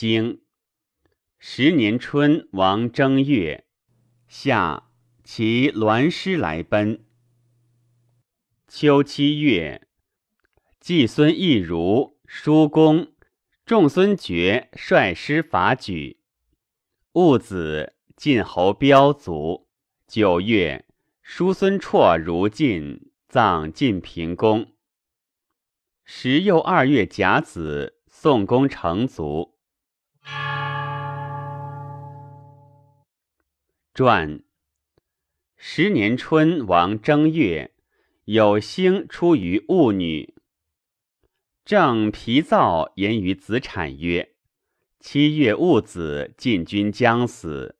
经。十年春，王正月，夏，其栾师来奔。秋七月，季孙义如、叔公、仲孙觉率师伐举。戊子，晋侯彪卒。九月，叔孙绰如晋，葬晋平公。时又二月甲子，宋公成卒。传。十年春，王正月，有星出于戊女。正皮燥言于子产曰：“七月戊子，晋君将死。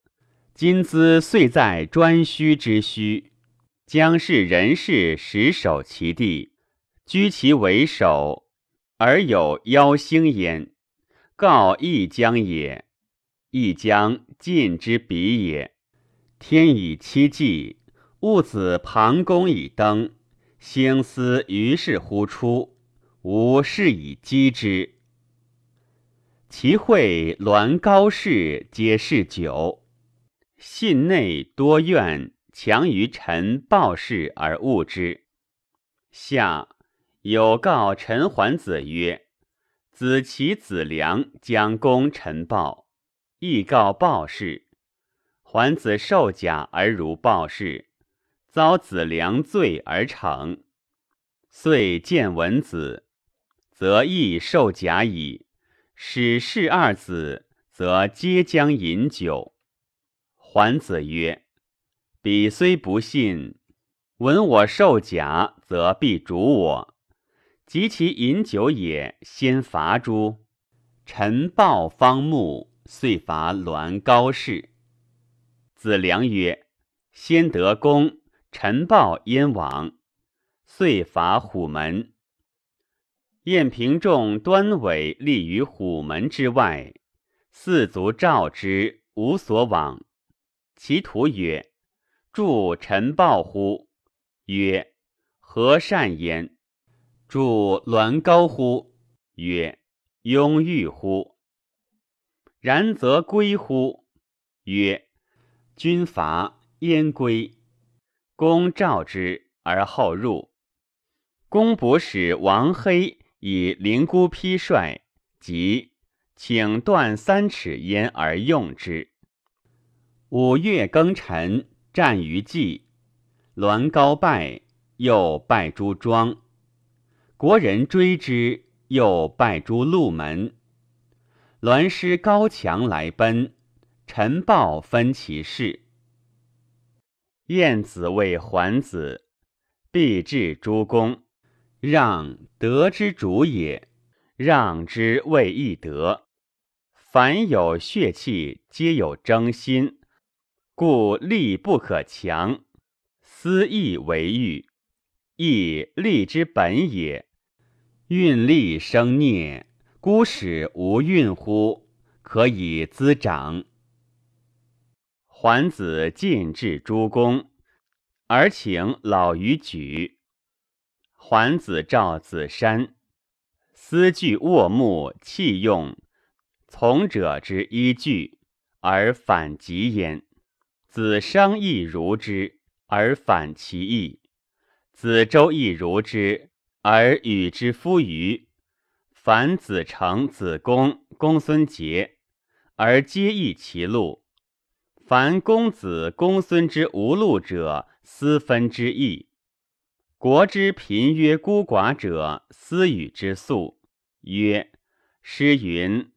今兹遂在专须之墟，将是人士实守其地。”居其为首，而有妖星焉。告亦将也，亦将晋之比也。天以期纪，戊子庞公以登，星思于是乎出，吾是以击之。其会鸾高士皆是久，信内多怨，强于臣报事而恶之。下。有告陈桓子曰：“子其子良将攻陈豹，亦告豹氏。桓子受甲而如豹氏，遭子良罪而成。遂见文子，则亦受甲矣。使氏二子，则皆将饮酒。桓子曰：‘彼虽不信，闻我受甲，则必逐我。’”及其饮酒也，先伐诸。臣报方木，遂伐栾高氏。子良曰：“先得功，臣报燕王，遂伐虎门。燕平仲、端尾立于虎门之外，四足召之，无所往。其徒曰：‘助臣报乎？’曰：‘何善焉？’助栾高乎？曰：庸欲乎？然则归乎？曰：军伐燕归。公召之而后入。公不使王黑以灵姑披帅，即请断三尺烟而用之。五月庚辰，战于蓟，栾高败，又败诸庄。国人追之，又败诸鹿门。栾师高强来奔，陈豹分其事。晏子谓桓子：“必至诸公，让德之主也。让之谓易德。凡有血气，皆有争心，故力不可强。思义为欲，义利之本也。”运力生孽，孤使无运乎？可以滋长。桓子进至诸公，而请老于举。桓子召子山，思具卧木器用，从者之依据，而反极焉。子商亦如之，而反其意。子周亦如之。而与之夫余，凡子成、子公、公孙捷，而皆异其路。凡公子、公孙之无禄者，私分之义。国之贫曰孤寡者，私与之素。曰：诗云：“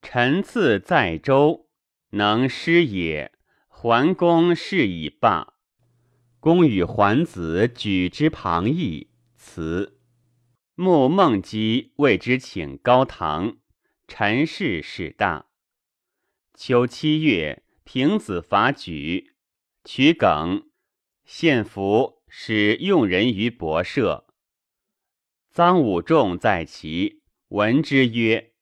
臣赐在周，能诗也。”桓公是以罢。公与桓子举之旁邑，辞。穆孟姬谓之请高堂，陈氏始大。秋七月，平子伐举，取耿，献俘，使用人于博舍。臧武仲在其，闻之曰：“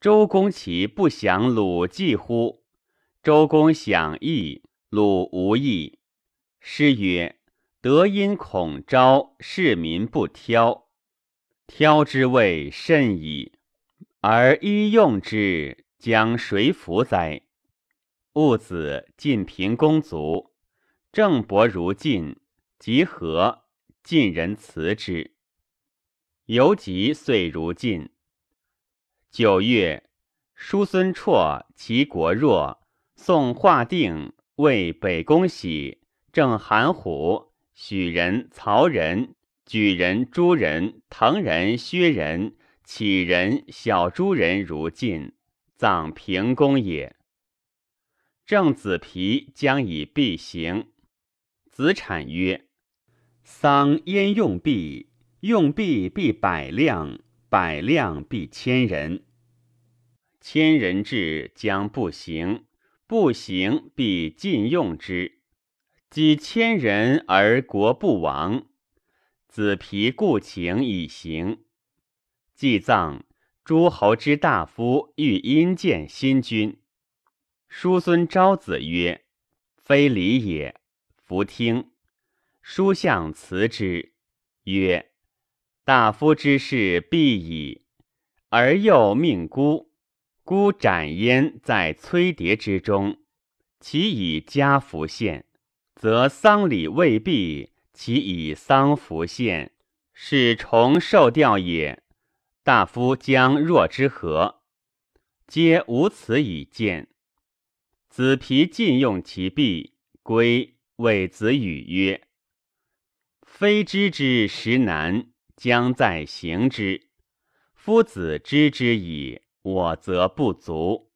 周公其不降鲁季乎？”周公享义，鲁无义。诗曰：“德因恐招，士民不挑。”挑之谓甚矣，而一用之，将谁服哉？戊子，晋平公卒，郑伯如晋，及和，晋人辞之。犹及岁如晋。九月，叔孙绰齐国弱，宋化定为北宫喜，郑韩虎、许人、曹人、举人、诸人、滕人、薛人、杞人、小诸人如晋，葬平公也。郑子皮将以必行。子产曰：“丧焉用币？用币必百辆，百辆必千人。千人至将不行，不行必尽用之。几千人而国不亡。子皮故请以行。祭葬，诸侯之大夫欲因见新君。”叔孙昭子曰：“非礼也。”弗听。叔向辞之，曰：“大夫之事必矣。而又命孤，孤斩焉在崔牒之中，其以家服献，则丧礼未毕，其以丧服献，是重受调也。大夫将若之何？皆无此以见。”子皮尽用其币，归谓子羽曰：“非知之实难，将在行之。夫子知之矣，我则不足。”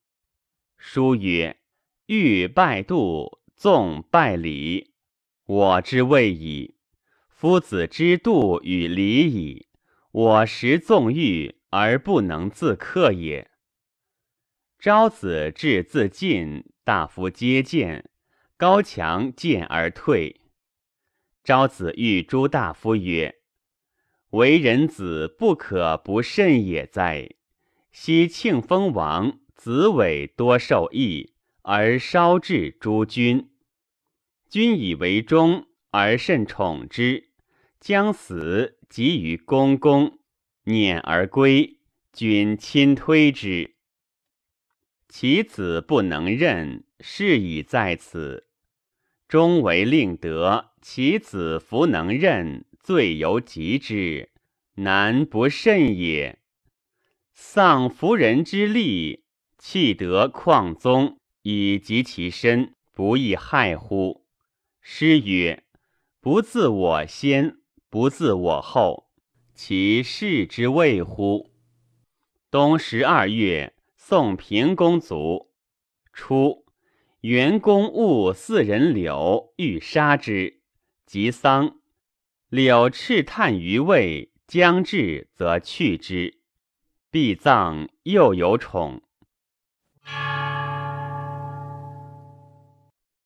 书曰：“欲拜度，纵拜礼，我之谓矣。夫子之度与礼矣，我实纵欲而不能自克也。”昭子至自尽。大夫皆见，高强见而退。昭子欲诸大夫曰：“为人子不可不慎也哉！昔庆封王子伟多受益，而烧至诸君。君以为忠，而甚宠之。将死，即于公公，辇而归，君亲推之。”其子不能任，是以在此。终为令德，其子弗能任，罪犹及之，难不甚也。丧夫人之利，弃德旷宗，以及其身，不亦害乎？诗曰：“不自我先，不自我后，其事之谓乎？”冬十二月。宋平公卒，初，元公误四人柳，欲杀之，及丧。柳赤叹于位，将至则去之。必葬又有宠。